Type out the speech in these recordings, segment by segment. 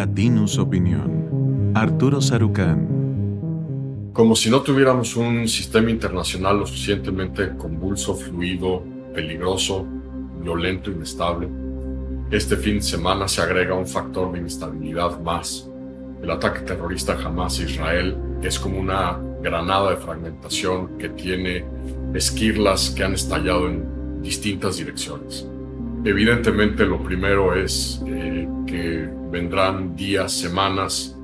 Latinus Opinión. Arturo Sarucán. Como si no tuviéramos un sistema internacional lo suficientemente convulso, fluido, peligroso, violento, inestable, este fin de semana se agrega un factor de inestabilidad más. El ataque terrorista jamás a Israel es como una granada de fragmentación que tiene esquirlas que han estallado en distintas direcciones. Evidentemente lo primero es eh, que vendrán días, semanas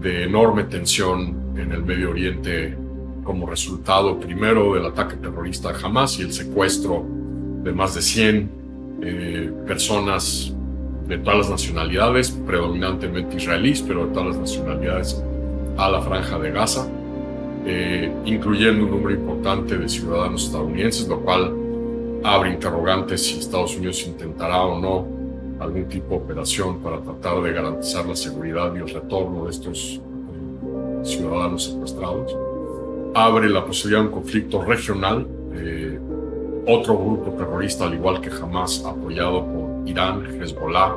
de enorme tensión en el Medio Oriente como resultado primero del ataque terrorista de Hamas y el secuestro de más de 100 eh, personas de todas las nacionalidades, predominantemente israelíes, pero de todas las nacionalidades a la franja de Gaza, eh, incluyendo un número importante de ciudadanos estadounidenses, lo cual abre interrogantes si Estados Unidos intentará o no algún tipo de operación para tratar de garantizar la seguridad y el retorno de estos eh, ciudadanos secuestrados. Abre la posibilidad de un conflicto regional, eh, otro grupo terrorista, al igual que jamás apoyado por Irán, Hezbollah,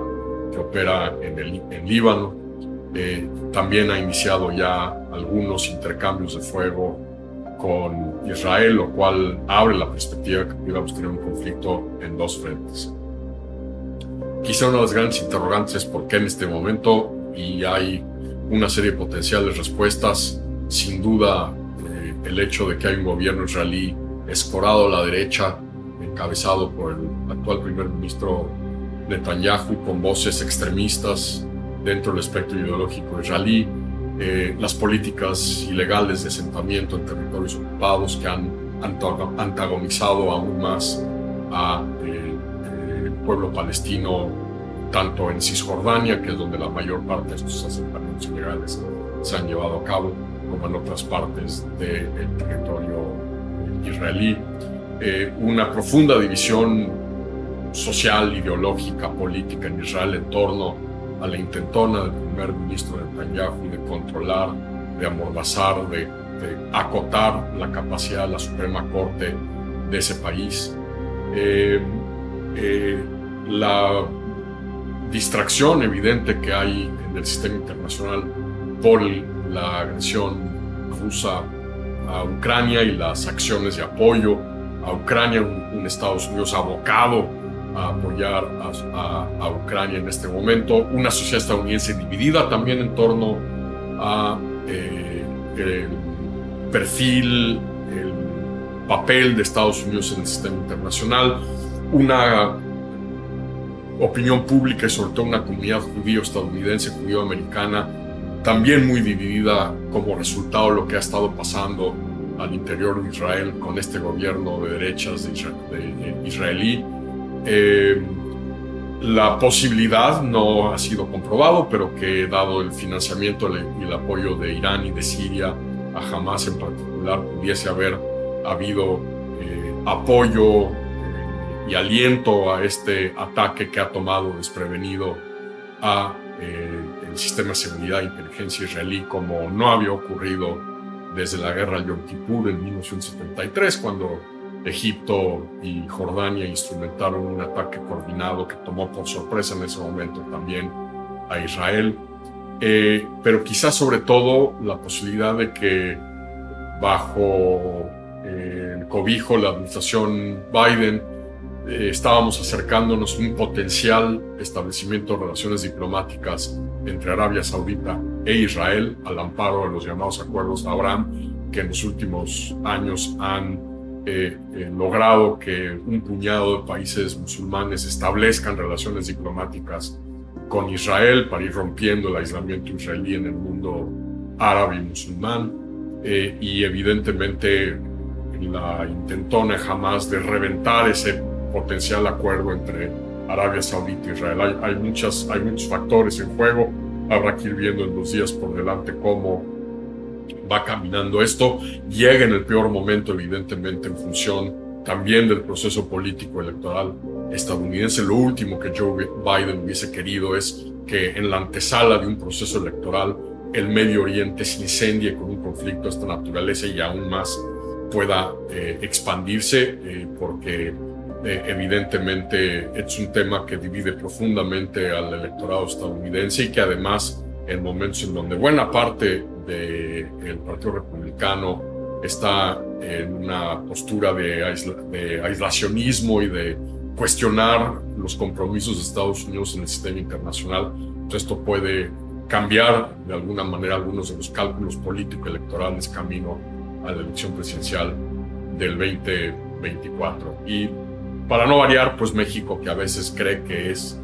que opera en, el, en Líbano, eh, también ha iniciado ya algunos intercambios de fuego con Israel, lo cual abre la perspectiva que pudiéramos tener un conflicto en dos frentes. Quizá una de las grandes interrogantes es por qué en este momento, y hay una serie de potenciales respuestas, sin duda eh, el hecho de que hay un gobierno israelí escorado a la derecha, encabezado por el actual primer ministro Netanyahu, con voces extremistas dentro del espectro ideológico israelí, eh, las políticas ilegales de asentamiento en territorios ocupados que han antagonizado aún más eh, eh, pueblo palestino, tanto en Cisjordania, que es donde la mayor parte de estos asentamientos ilegales se han llevado a cabo, como en otras partes del territorio israelí. una profunda división social, ideológica, política en Israel en torno a la intentona del primer ministro Netanyahu de controlar, de amordazar, de, acotar la capacidad de la Suprema Corte de ese país. Eh, eh, la distracción evidente que hay en el sistema internacional por la agresión rusa a Ucrania y las acciones de apoyo a Ucrania, un Estados Unidos abocado a apoyar a, Ucrania en este momento, una sociedad estadounidense dividida también en torno a eh, el perfil, el papel de Estados Unidos en el sistema internacional, una opinión pública y sobre todo una comunidad judío-estadounidense, judío-americana, también muy dividida como resultado de lo que ha estado pasando al interior de Israel con este gobierno de derechas de israelí. Eh, la posibilidad no ha sido comprobado, pero que dado el financiamiento y el apoyo de Irán y de Siria a Hamas en particular, pudiese haber habido eh, apoyo y aliento a este ataque que ha tomado desprevenido a el sistema de seguridad e inteligencia israelí como no había ocurrido desde la guerra al Yom Kippur en 1973, cuando Egipto y Jordania instrumentaron un ataque coordinado que tomó por sorpresa en ese momento también a Israel, eh, pero quizás sobre todo la posibilidad de que bajo eh, el cobijo la administración Biden eh, estábamos acercándonos a un potencial establecimiento de relaciones diplomáticas entre Arabia Saudita e Israel al amparo de los llamados acuerdos de Abraham que en los últimos años han eh, eh, logrado que un puñado de países musulmanes establezcan relaciones diplomáticas con Israel para ir rompiendo el aislamiento israelí en el mundo árabe y musulmán. Y evidentemente la intentona jamás de reventar ese potencial acuerdo entre Arabia Saudita e Israel. Hay, hay, muchas, hay muchos factores en juego. Habrá que ir viendo en los días por delante cómo va caminando esto, llega en el peor momento, evidentemente, en función también del proceso político electoral estadounidense. Lo último que Joe Biden hubiese querido es que en la antesala de un proceso electoral el Medio Oriente se incendie con un conflicto de esta naturaleza y aún más pueda eh, expandirse, eh, porque eh, evidentemente es un tema que divide profundamente al electorado estadounidense y que además en momentos en donde buena parte del Partido Republicano está en una postura de, de aislacionismo y de cuestionar los compromisos de Estados Unidos en el sistema internacional, pues esto puede cambiar de alguna manera algunos de los cálculos político-electorales camino a la elección presidencial del 2024. Y para no variar, pues México, que a veces cree que es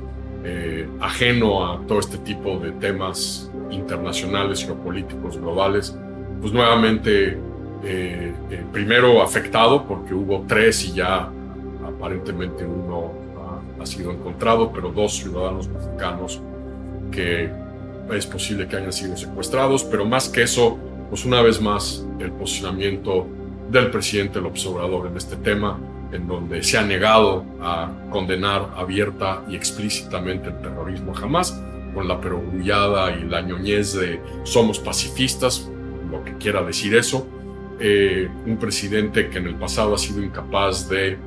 eh, ajeno a todo este tipo de temas internacionales, geopolíticos, globales, pues nuevamente, eh, eh, primero afectado porque hubo tres y ya aparentemente uno ha, ha sido encontrado, pero dos ciudadanos mexicanos que es posible que hayan sido secuestrados, pero más que eso, pues una vez más el posicionamiento del presidente López Obrador en este tema, en donde se ha negado a condenar abierta y explícitamente el terrorismo jamás, con la perogrullada y la ñoñez de somos pacifistas, lo que quiera decir eso, eh, un presidente que en el pasado ha sido incapaz de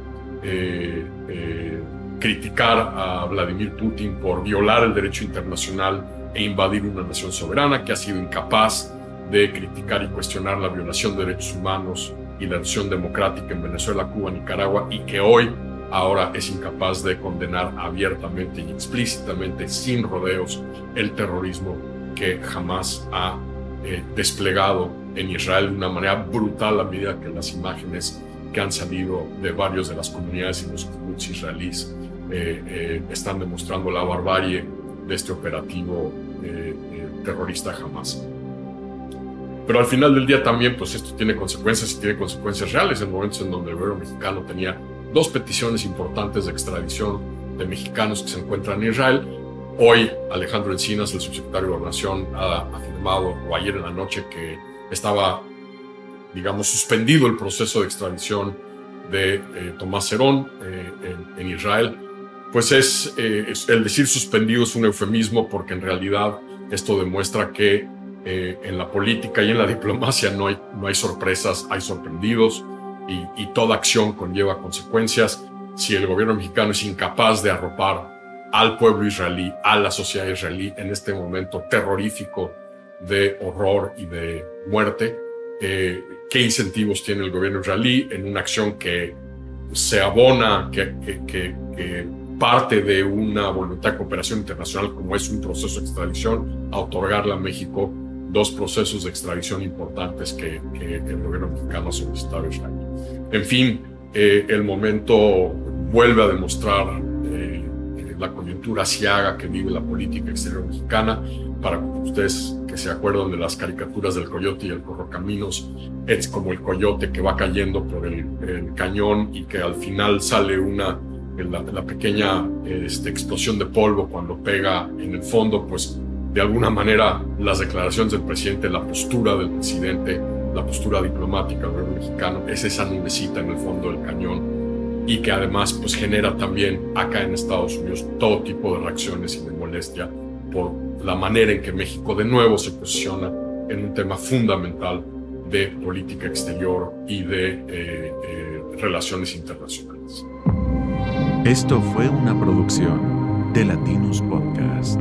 eh, eh, criticar a Vladimir Putin por violar el derecho internacional e invadir una nación soberana, que ha sido incapaz de criticar y cuestionar la violación de derechos humanos y la acción democrática en Venezuela, Cuba, Nicaragua, y que hoy ahora es incapaz de condenar abiertamente y explícitamente, sin rodeos, el terrorismo que jamás ha eh, desplegado en Israel de una manera brutal a medida que las imágenes que han salido de varios de las comunidades y los kibbutz israelíes eh, eh, están demostrando la barbarie de este operativo terrorista jamás. Pero al final del día también, pues esto tiene consecuencias y tiene consecuencias reales en momentos en donde el gobierno mexicano tenía dos peticiones importantes de extradición de mexicanos que se encuentran en Israel. Hoy Alejandro Encinas, el subsecretario de Gobernación, ha afirmado, o ayer en la noche, que estaba, digamos, suspendido el proceso de extradición de eh, Tomás Herón eh, en, Israel. Pues es, eh, es, el decir suspendido es un eufemismo porque en realidad esto demuestra que eh, en la política y en la diplomacia no hay, no hay sorpresas, hay sorprendidos y, toda acción conlleva consecuencias. Si el gobierno mexicano es incapaz de arropar al pueblo israelí, a la sociedad israelí en este momento terrorífico de horror y de muerte, eh, ¿qué incentivos tiene el gobierno israelí en una acción que se abona, que, que, que, que parte de una voluntad de cooperación internacional como es un proceso de extradición, a otorgarle a México dos procesos de extradición importantes que, el gobierno mexicano ha solicitado Israel. En fin, eh, el momento vuelve a demostrar eh, la coyuntura asiaga que vive la política exterior mexicana. Para ustedes que se acuerdan de las caricaturas del coyote y el corrocaminos, es como el coyote que va cayendo por el, cañón y que al final sale una la, la pequeña este, explosión de polvo cuando pega en el fondo, pues de alguna manera las declaraciones del presidente, la postura del presidente, la postura diplomática del gobierno mexicano es esa nubecita en el fondo del cañón y que además pues genera también acá en Estados Unidos todo tipo de reacciones y de molestia por la manera en que México de nuevo se posiciona en un tema fundamental de política exterior y de eh, eh, relaciones internacionales. Esto fue una producción de Latinos Podcast.